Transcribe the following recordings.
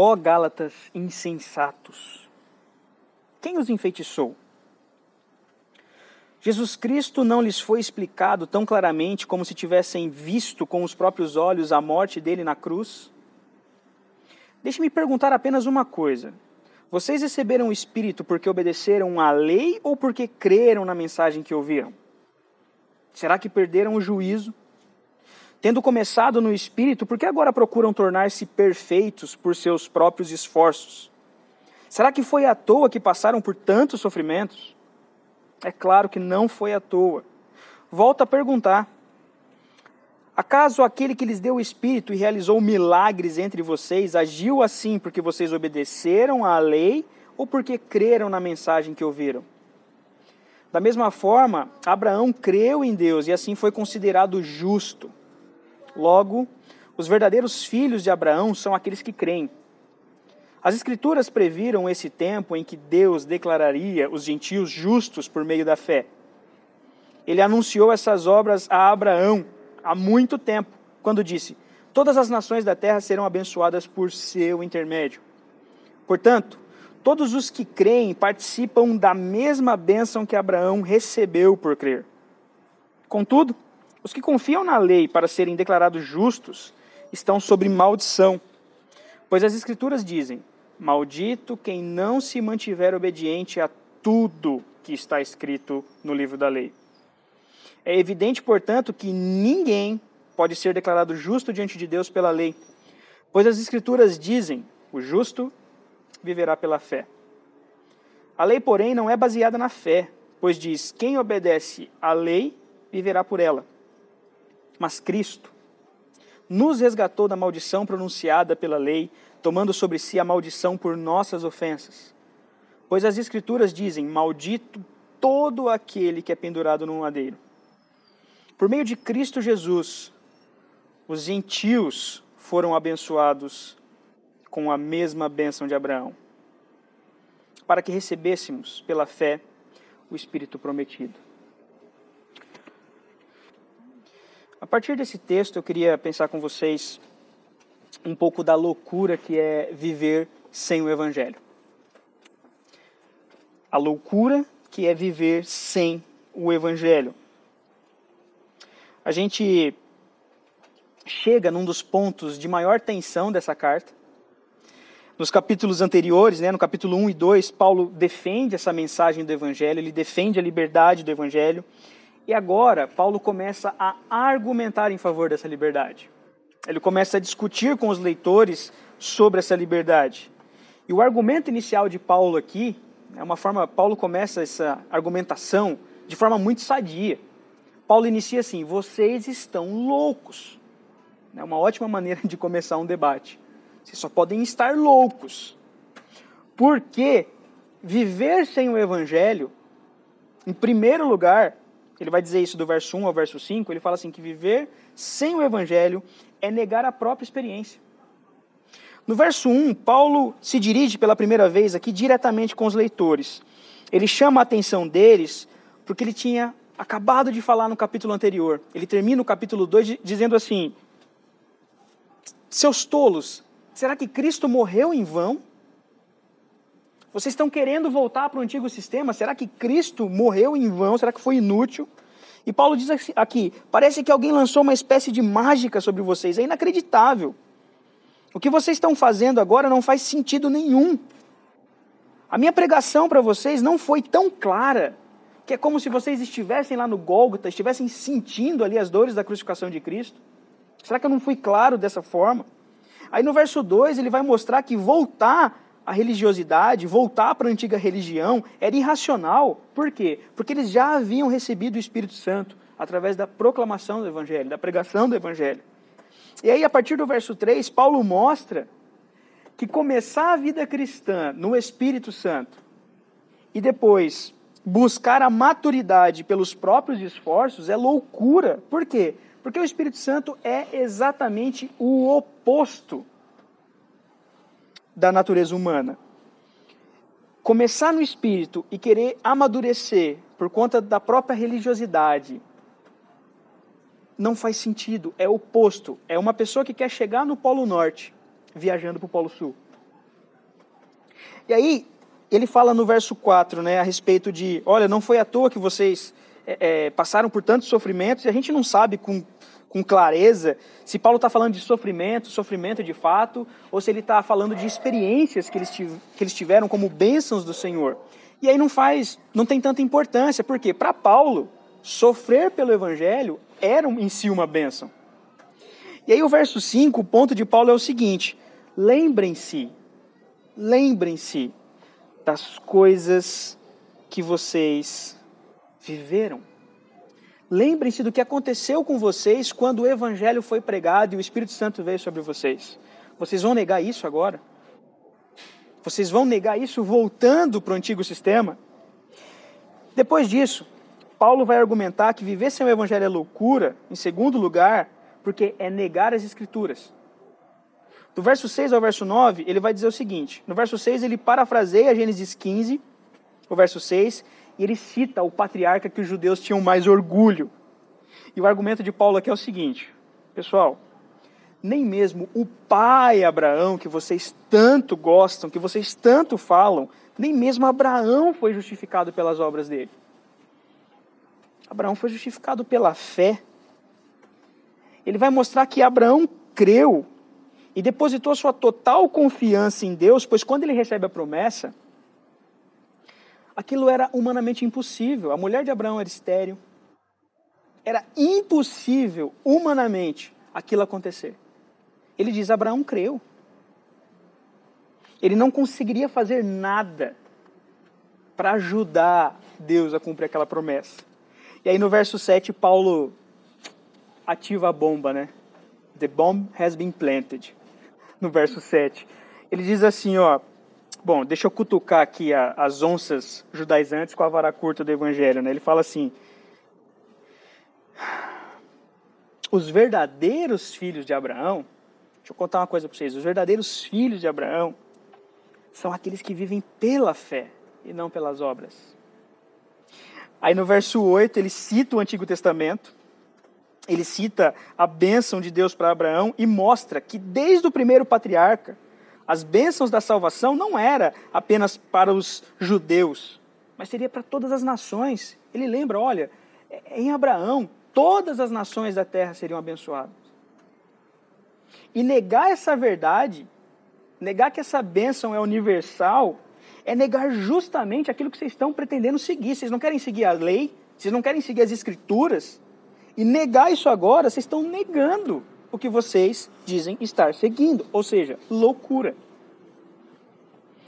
Ó Gálatas insensatos, quem os enfeitiçou? Jesus Cristo não lhes foi explicado tão claramente como se tivessem visto com os próprios olhos a morte dele na cruz? Deixe-me perguntar apenas uma coisa. Vocês receberam o Espírito porque obedeceram à lei ou porque creram na mensagem que ouviram? Será que perderam o juízo? Tendo começado no Espírito, por que agora procuram tornar-se perfeitos por seus próprios esforços? Será que foi à toa que passaram por tantos sofrimentos? É claro que não foi à toa. Volto a perguntar: Acaso aquele que lhes deu o Espírito e realizou milagres entre vocês agiu assim porque vocês obedeceram à lei ou porque creram na mensagem que ouviram? Da mesma forma, Abraão creu em Deus e assim foi considerado justo. Logo, os verdadeiros filhos de Abraão são aqueles que creem. As Escrituras previram esse tempo em que Deus declararia os gentios justos por meio da fé. Ele anunciou essas obras a Abraão há muito tempo, quando disse: Todas as nações da terra serão abençoadas por seu intermédio. Portanto, todos os que creem participam da mesma bênção que Abraão recebeu por crer. Contudo, os que confiam na lei para serem declarados justos estão sob maldição, pois as Escrituras dizem: Maldito quem não se mantiver obediente a tudo que está escrito no livro da lei. É evidente, portanto, que ninguém pode ser declarado justo diante de Deus pela lei, pois as Escrituras dizem: o justo viverá pela fé. A lei, porém, não é baseada na fé, pois diz: quem obedece à lei viverá por ela. Mas Cristo nos resgatou da maldição pronunciada pela lei, tomando sobre si a maldição por nossas ofensas. Pois as Escrituras dizem: Maldito todo aquele que é pendurado no madeiro. Por meio de Cristo Jesus, os gentios foram abençoados com a mesma bênção de Abraão, para que recebêssemos pela fé o Espírito prometido. A partir desse texto, eu queria pensar com vocês um pouco da loucura que é viver sem o Evangelho. A loucura que é viver sem o Evangelho a gente chega num dos pontos de maior tensão dessa carta. Nos capítulos anteriores, né, no capítulo 1 e 2, Paulo defende essa mensagem do Evangelho, ele defende a liberdade do Evangelho. E agora, Paulo começa a argumentar em favor dessa liberdade. Ele começa a discutir com os leitores sobre essa liberdade. E o argumento inicial de Paulo aqui é uma forma. Paulo começa essa argumentação de forma muito sadia. Paulo inicia assim: vocês estão loucos. É uma ótima maneira de começar um debate. Vocês só podem estar loucos. Porque viver sem o evangelho, em primeiro lugar, ele vai dizer isso do verso 1 ao verso 5, ele fala assim que viver sem o evangelho é negar a própria experiência. No verso 1, Paulo se dirige pela primeira vez aqui diretamente com os leitores. Ele chama a atenção deles porque ele tinha acabado de falar no capítulo anterior. Ele termina o capítulo 2 dizendo assim: Seus tolos, será que Cristo morreu em vão? Vocês estão querendo voltar para o antigo sistema? Será que Cristo morreu em vão? Será que foi inútil? E Paulo diz aqui: parece que alguém lançou uma espécie de mágica sobre vocês. É inacreditável. O que vocês estão fazendo agora não faz sentido nenhum. A minha pregação para vocês não foi tão clara que é como se vocês estivessem lá no Gólgota, estivessem sentindo ali as dores da crucificação de Cristo? Será que eu não fui claro dessa forma? Aí no verso 2 ele vai mostrar que voltar à religiosidade, voltar para a antiga religião, era irracional. Por quê? Porque eles já haviam recebido o Espírito Santo através da proclamação do Evangelho, da pregação do Evangelho. E aí, a partir do verso 3, Paulo mostra que começar a vida cristã no Espírito Santo e depois buscar a maturidade pelos próprios esforços é loucura. Por quê? Porque o Espírito Santo é exatamente o oposto da natureza humana. Começar no espírito e querer amadurecer por conta da própria religiosidade não faz sentido, é oposto. É uma pessoa que quer chegar no Polo Norte viajando para o Polo Sul. E aí, ele fala no verso 4, né, a respeito de: olha, não foi à toa que vocês é, é, passaram por tantos sofrimentos, e a gente não sabe com, com clareza se Paulo está falando de sofrimento, sofrimento de fato, ou se ele está falando de experiências que eles, que eles tiveram como bênçãos do Senhor. E aí não faz, não tem tanta importância, porque para Paulo, sofrer pelo Evangelho era em si uma bênção. E aí o verso 5, o ponto de Paulo é o seguinte: lembrem-se, lembrem-se das coisas que vocês viveram. Lembrem-se do que aconteceu com vocês quando o Evangelho foi pregado e o Espírito Santo veio sobre vocês. Vocês vão negar isso agora? Vocês vão negar isso voltando para o antigo sistema? Depois disso, Paulo vai argumentar que viver sem o evangelho é loucura, em segundo lugar, porque é negar as escrituras. Do verso 6 ao verso 9, ele vai dizer o seguinte: no verso 6, ele parafraseia Gênesis 15, o verso 6, e ele cita o patriarca que os judeus tinham mais orgulho. E o argumento de Paulo aqui é o seguinte: pessoal, nem mesmo o pai Abraão, que vocês tanto gostam, que vocês tanto falam, nem mesmo Abraão foi justificado pelas obras dele. Abraão foi justificado pela fé. Ele vai mostrar que Abraão creu e depositou sua total confiança em Deus, pois quando ele recebe a promessa, aquilo era humanamente impossível. A mulher de Abraão era estéril. Era impossível, humanamente, aquilo acontecer. Ele diz: Abraão creu. Ele não conseguiria fazer nada para ajudar Deus a cumprir aquela promessa. E aí no verso 7, Paulo ativa a bomba, né? The bomb has been planted. No verso 7. Ele diz assim, ó. Bom, deixa eu cutucar aqui a, as onças judaizantes com a vara curta do evangelho, né? Ele fala assim: Os verdadeiros filhos de Abraão Deixa eu contar uma coisa para vocês. Os verdadeiros filhos de Abraão são aqueles que vivem pela fé e não pelas obras. Aí no verso 8 ele cita o Antigo Testamento, ele cita a bênção de Deus para Abraão e mostra que desde o primeiro patriarca, as bênçãos da salvação não era apenas para os judeus, mas seria para todas as nações. Ele lembra, olha, em Abraão todas as nações da terra seriam abençoadas. E negar essa verdade, negar que essa bênção é universal, é negar justamente aquilo que vocês estão pretendendo seguir. Vocês não querem seguir a lei, vocês não querem seguir as escrituras. E negar isso agora, vocês estão negando o que vocês dizem estar seguindo, ou seja, loucura.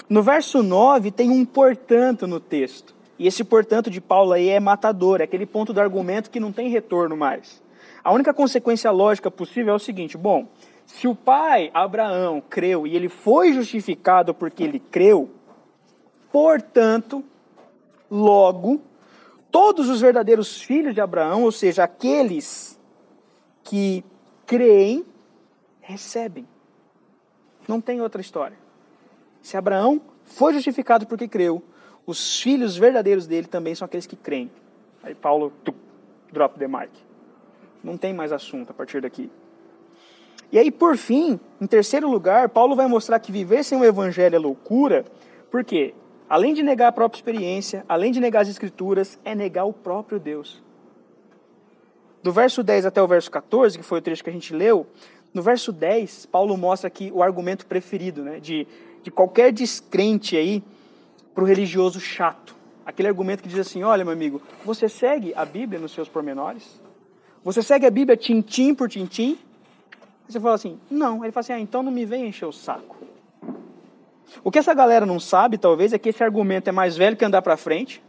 No verso 9 tem um portanto no texto. E esse portanto de Paulo aí é matador, é aquele ponto do argumento que não tem retorno mais. A única consequência lógica possível é o seguinte: bom, se o pai Abraão creu e ele foi justificado porque ele creu, portanto, logo, todos os verdadeiros filhos de Abraão, ou seja, aqueles que creem, recebem. Não tem outra história. Se Abraão foi justificado porque creu, os filhos verdadeiros dele também são aqueles que creem. Aí Paulo, tup, drop the mic. Não tem mais assunto a partir daqui. E aí, por fim, em terceiro lugar, Paulo vai mostrar que viver sem o evangelho é loucura, porque, além de negar a própria experiência, além de negar as escrituras, é negar o próprio Deus. Do verso 10 até o verso 14, que foi o trecho que a gente leu, no verso 10, Paulo mostra aqui o argumento preferido né, de, de qualquer descrente aí para o religioso chato. Aquele argumento que diz assim: olha, meu amigo, você segue a Bíblia nos seus pormenores? Você segue a Bíblia tintim por tintim? Você fala assim, não. Ele fala assim, ah, então não me vem encher o saco. O que essa galera não sabe, talvez, é que esse argumento é mais velho que andar para frente.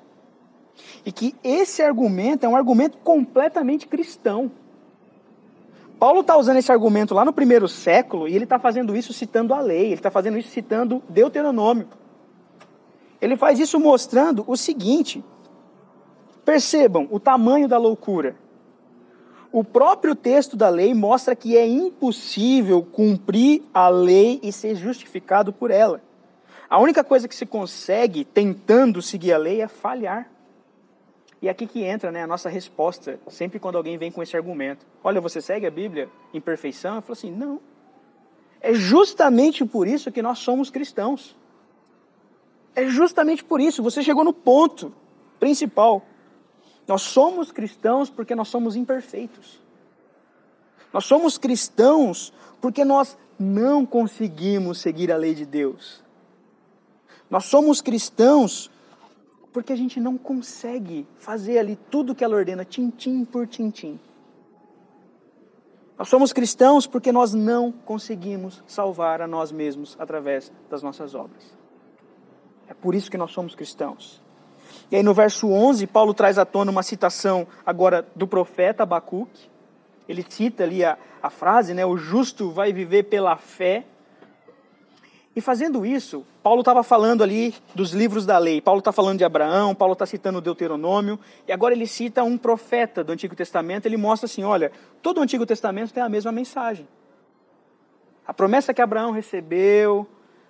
E que esse argumento é um argumento completamente cristão. Paulo está usando esse argumento lá no primeiro século e ele está fazendo isso citando a lei, ele está fazendo isso citando Deuteronômio. Ele faz isso mostrando o seguinte: percebam o tamanho da loucura. O próprio texto da lei mostra que é impossível cumprir a lei e ser justificado por ela. A única coisa que se consegue tentando seguir a lei é falhar. E aqui que entra né, a nossa resposta, sempre quando alguém vem com esse argumento. Olha, você segue a Bíblia em perfeição? Eu falo assim, não. É justamente por isso que nós somos cristãos. É justamente por isso, você chegou no ponto principal. Nós somos cristãos porque nós somos imperfeitos. Nós somos cristãos porque nós não conseguimos seguir a lei de Deus. Nós somos cristãos porque a gente não consegue fazer ali tudo que ela ordena, tintim por tintim. Nós somos cristãos porque nós não conseguimos salvar a nós mesmos através das nossas obras. É por isso que nós somos cristãos. E aí no verso 11, Paulo traz à tona uma citação agora do profeta Abacuque. Ele cita ali a, a frase, né, o justo vai viver pela fé. E fazendo isso, Paulo estava falando ali dos livros da lei. Paulo está falando de Abraão, Paulo está citando o Deuteronômio, e agora ele cita um profeta do Antigo Testamento. Ele mostra assim: olha, todo o Antigo Testamento tem a mesma mensagem. A promessa que Abraão recebeu,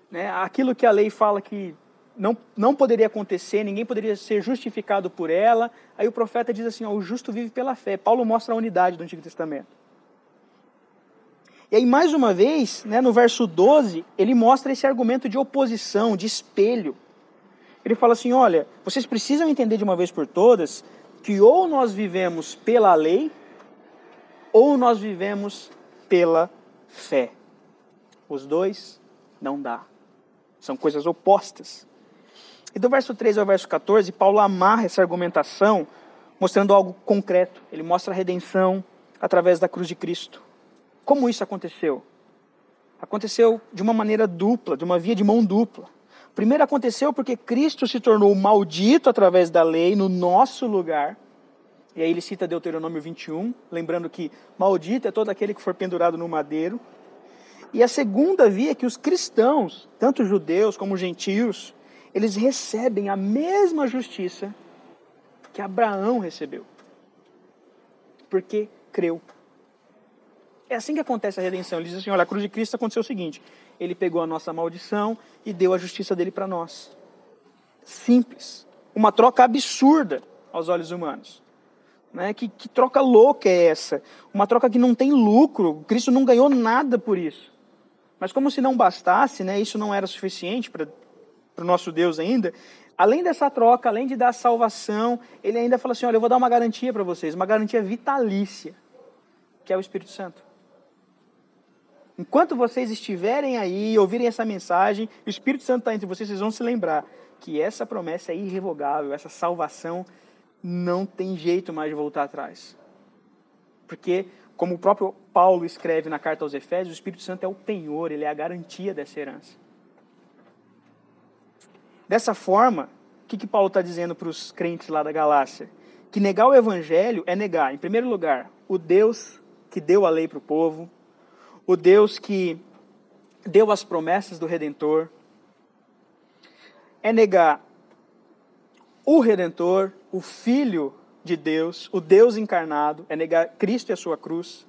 né, aquilo que a lei fala que não, não poderia acontecer, ninguém poderia ser justificado por ela. Aí o profeta diz assim: ó, o justo vive pela fé. Paulo mostra a unidade do Antigo Testamento. E aí, mais uma vez, né, no verso 12, ele mostra esse argumento de oposição, de espelho. Ele fala assim: olha, vocês precisam entender de uma vez por todas que ou nós vivemos pela lei, ou nós vivemos pela fé. Os dois não dá. São coisas opostas. E do verso 13 ao verso 14, Paulo amarra essa argumentação mostrando algo concreto. Ele mostra a redenção através da cruz de Cristo. Como isso aconteceu? Aconteceu de uma maneira dupla, de uma via de mão dupla. Primeiro aconteceu porque Cristo se tornou maldito através da lei no nosso lugar. E aí ele cita Deuteronômio 21, lembrando que maldito é todo aquele que for pendurado no madeiro. E a segunda via é que os cristãos, tanto judeus como gentios, eles recebem a mesma justiça que Abraão recebeu. Porque creu. É assim que acontece a redenção. Ele diz assim: olha, a cruz de Cristo aconteceu o seguinte: ele pegou a nossa maldição e deu a justiça dele para nós. Simples. Uma troca absurda aos olhos humanos. Né? Que, que troca louca é essa? Uma troca que não tem lucro. Cristo não ganhou nada por isso. Mas como se não bastasse, né, isso não era suficiente para o nosso Deus ainda, além dessa troca, além de dar salvação, ele ainda fala assim: olha, eu vou dar uma garantia para vocês, uma garantia vitalícia, que é o Espírito Santo. Enquanto vocês estiverem aí, ouvirem essa mensagem, o Espírito Santo está entre vocês, vocês vão se lembrar que essa promessa é irrevogável, essa salvação não tem jeito mais de voltar atrás. Porque, como o próprio Paulo escreve na carta aos Efésios, o Espírito Santo é o penhor, ele é a garantia dessa herança. Dessa forma, o que, que Paulo está dizendo para os crentes lá da Galácia? Que negar o Evangelho é negar, em primeiro lugar, o Deus que deu a lei para o povo, o Deus que deu as promessas do Redentor, é negar o Redentor, o Filho de Deus, o Deus encarnado, é negar Cristo e a sua cruz.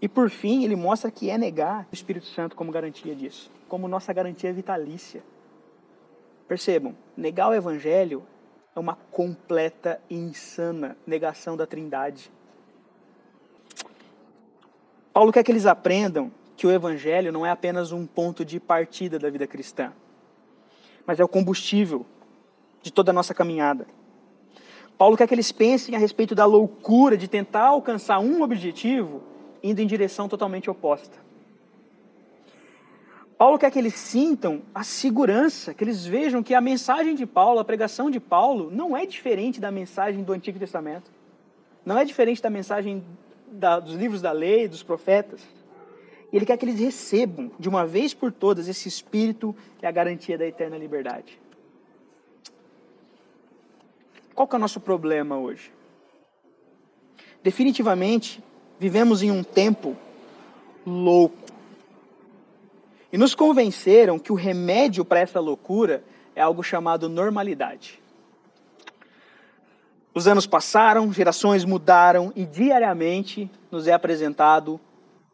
E por fim, ele mostra que é negar o Espírito Santo como garantia disso, como nossa garantia vitalícia. Percebam, negar o Evangelho é uma completa e insana negação da Trindade. Paulo quer que eles aprendam que o Evangelho não é apenas um ponto de partida da vida cristã, mas é o combustível de toda a nossa caminhada. Paulo quer que eles pensem a respeito da loucura de tentar alcançar um objetivo indo em direção totalmente oposta. Paulo quer que eles sintam a segurança, que eles vejam que a mensagem de Paulo, a pregação de Paulo, não é diferente da mensagem do Antigo Testamento. Não é diferente da mensagem da, dos livros da lei, dos profetas. E ele quer que eles recebam, de uma vez por todas, esse espírito e a garantia da eterna liberdade. Qual que é o nosso problema hoje? Definitivamente, vivemos em um tempo louco. E nos convenceram que o remédio para essa loucura é algo chamado normalidade. Os anos passaram, gerações mudaram e diariamente nos é apresentado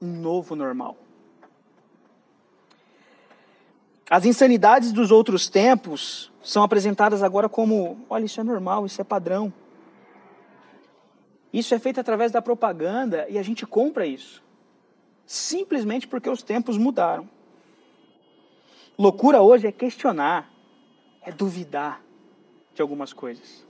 um novo normal. As insanidades dos outros tempos são apresentadas agora como: olha, isso é normal, isso é padrão. Isso é feito através da propaganda e a gente compra isso. Simplesmente porque os tempos mudaram. Loucura hoje é questionar, é duvidar de algumas coisas.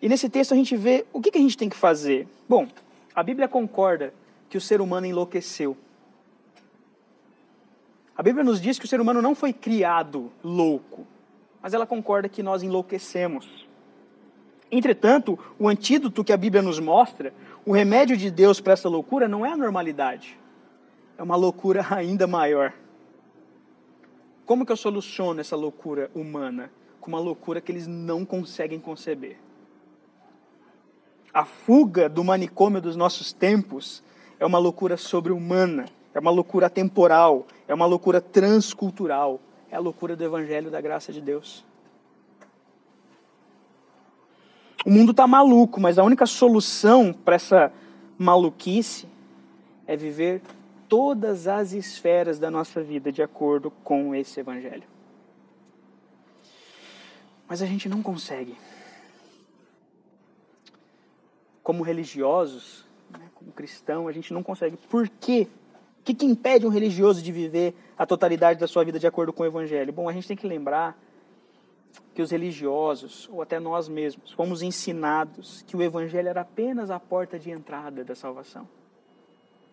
E nesse texto a gente vê o que, que a gente tem que fazer. Bom, a Bíblia concorda que o ser humano enlouqueceu. A Bíblia nos diz que o ser humano não foi criado louco, mas ela concorda que nós enlouquecemos. Entretanto, o antídoto que a Bíblia nos mostra, o remédio de Deus para essa loucura não é a normalidade, é uma loucura ainda maior. Como que eu soluciono essa loucura humana? Com uma loucura que eles não conseguem conceber. A fuga do manicômio dos nossos tempos é uma loucura sobre-humana, é uma loucura temporal, é uma loucura transcultural, é a loucura do Evangelho da graça de Deus. O mundo está maluco, mas a única solução para essa maluquice é viver todas as esferas da nossa vida de acordo com esse Evangelho. Mas a gente não consegue. Como religiosos, né, como cristão, a gente não consegue. Por quê? O que, que impede um religioso de viver a totalidade da sua vida de acordo com o Evangelho? Bom, a gente tem que lembrar que os religiosos, ou até nós mesmos, fomos ensinados que o Evangelho era apenas a porta de entrada da salvação.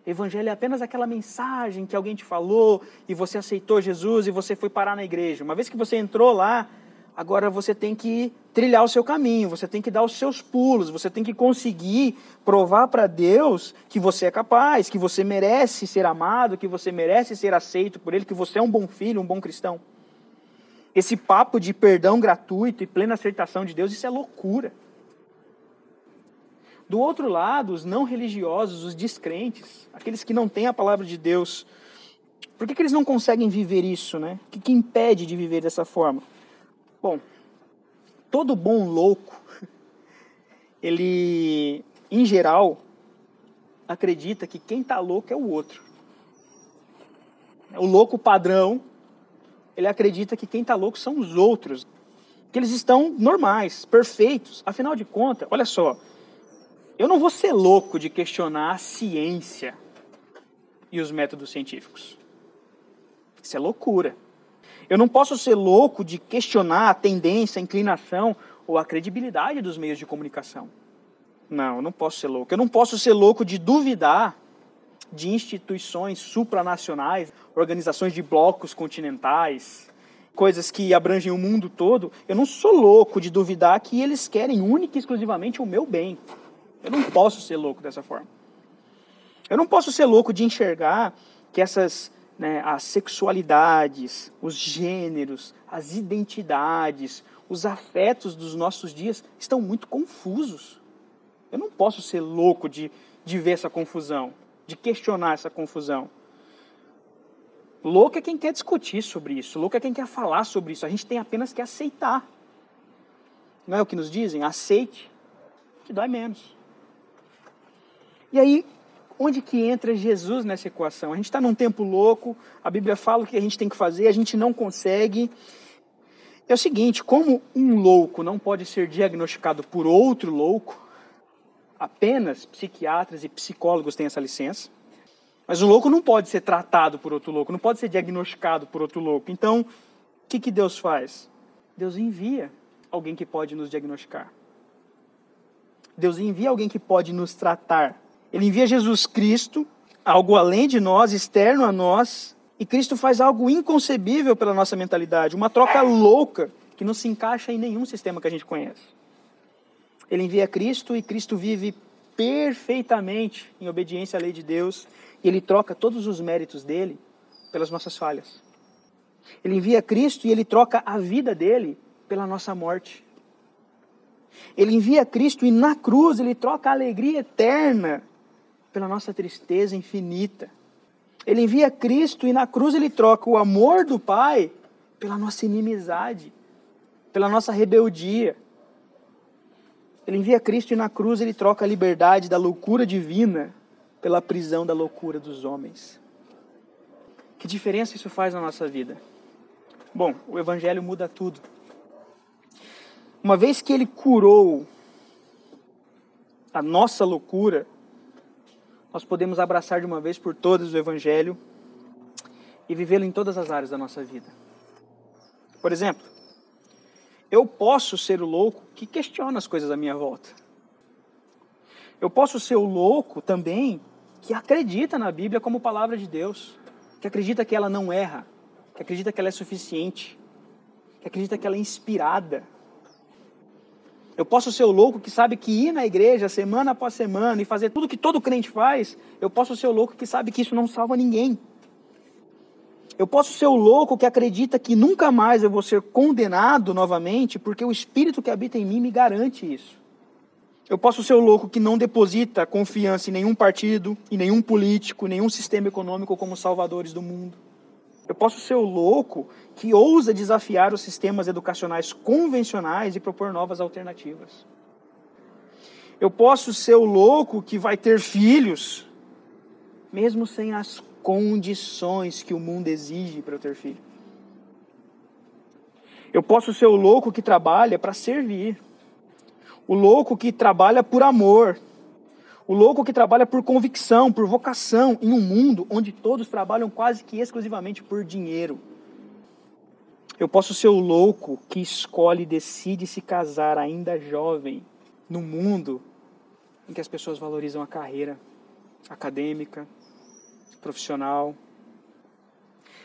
Evangelho é apenas aquela mensagem que alguém te falou e você aceitou Jesus e você foi parar na igreja. Uma vez que você entrou lá, agora você tem que trilhar o seu caminho, você tem que dar os seus pulos, você tem que conseguir provar para Deus que você é capaz, que você merece ser amado, que você merece ser aceito por Ele, que você é um bom filho, um bom cristão. Esse papo de perdão gratuito e plena aceitação de Deus, isso é loucura. Do outro lado, os não religiosos, os descrentes, aqueles que não têm a palavra de Deus, por que, que eles não conseguem viver isso, né? O que, que impede de viver dessa forma? Bom, todo bom louco, ele, em geral, acredita que quem está louco é o outro. O louco padrão, ele acredita que quem está louco são os outros, que eles estão normais, perfeitos. Afinal de contas, olha só, eu não vou ser louco de questionar a ciência e os métodos científicos. Isso é loucura. Eu não posso ser louco de questionar a tendência, a inclinação ou a credibilidade dos meios de comunicação. Não, eu não posso ser louco. Eu não posso ser louco de duvidar de instituições supranacionais, organizações de blocos continentais, coisas que abrangem o mundo todo. Eu não sou louco de duvidar que eles querem única e exclusivamente o meu bem. Eu não posso ser louco dessa forma. Eu não posso ser louco de enxergar que essas né, as sexualidades, os gêneros, as identidades, os afetos dos nossos dias estão muito confusos. Eu não posso ser louco de, de ver essa confusão, de questionar essa confusão. Louco é quem quer discutir sobre isso, louco é quem quer falar sobre isso. A gente tem apenas que aceitar. Não é o que nos dizem? Aceite, que dói menos. E aí, onde que entra Jesus nessa equação? A gente está num tempo louco, a Bíblia fala o que a gente tem que fazer, a gente não consegue. É o seguinte, como um louco não pode ser diagnosticado por outro louco, apenas psiquiatras e psicólogos têm essa licença. Mas um louco não pode ser tratado por outro louco, não pode ser diagnosticado por outro louco. Então, o que, que Deus faz? Deus envia alguém que pode nos diagnosticar. Deus envia alguém que pode nos tratar. Ele envia Jesus Cristo, algo além de nós, externo a nós, e Cristo faz algo inconcebível pela nossa mentalidade, uma troca louca que não se encaixa em nenhum sistema que a gente conhece. Ele envia Cristo e Cristo vive perfeitamente em obediência à lei de Deus, e ele troca todos os méritos dele pelas nossas falhas. Ele envia Cristo e ele troca a vida dele pela nossa morte. Ele envia Cristo e na cruz ele troca a alegria eterna pela nossa tristeza infinita. Ele envia Cristo e na cruz ele troca o amor do Pai pela nossa inimizade, pela nossa rebeldia. Ele envia Cristo e na cruz ele troca a liberdade da loucura divina pela prisão da loucura dos homens. Que diferença isso faz na nossa vida? Bom, o Evangelho muda tudo. Uma vez que ele curou a nossa loucura, nós podemos abraçar de uma vez por todas o Evangelho e vivê-lo em todas as áreas da nossa vida. Por exemplo, eu posso ser o louco que questiona as coisas à minha volta. Eu posso ser o louco também que acredita na Bíblia como palavra de Deus, que acredita que ela não erra, que acredita que ela é suficiente, que acredita que ela é inspirada. Eu posso ser o louco que sabe que ir na igreja semana após semana e fazer tudo que todo crente faz, eu posso ser o louco que sabe que isso não salva ninguém. Eu posso ser o louco que acredita que nunca mais eu vou ser condenado novamente, porque o Espírito que habita em mim me garante isso. Eu posso ser o louco que não deposita confiança em nenhum partido, em nenhum político, em nenhum sistema econômico como salvadores do mundo. Eu posso ser o louco que ousa desafiar os sistemas educacionais convencionais e propor novas alternativas. Eu posso ser o louco que vai ter filhos, mesmo sem as condições que o mundo exige para eu ter filho. Eu posso ser o louco que trabalha para servir. O louco que trabalha por amor. O louco que trabalha por convicção, por vocação, em um mundo onde todos trabalham quase que exclusivamente por dinheiro. Eu posso ser o louco que escolhe e decide se casar ainda jovem, no mundo em que as pessoas valorizam a carreira acadêmica, profissional.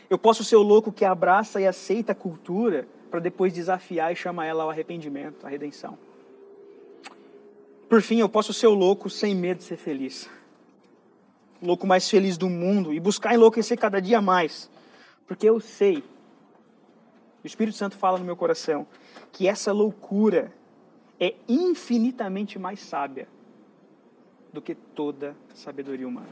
Eu posso ser o louco que abraça e aceita a cultura para depois desafiar e chamar ela ao arrependimento, à redenção. Por fim, eu posso ser o louco sem medo de ser feliz. O louco mais feliz do mundo e buscar enlouquecer cada dia mais. Porque eu sei, o Espírito Santo fala no meu coração, que essa loucura é infinitamente mais sábia do que toda sabedoria humana.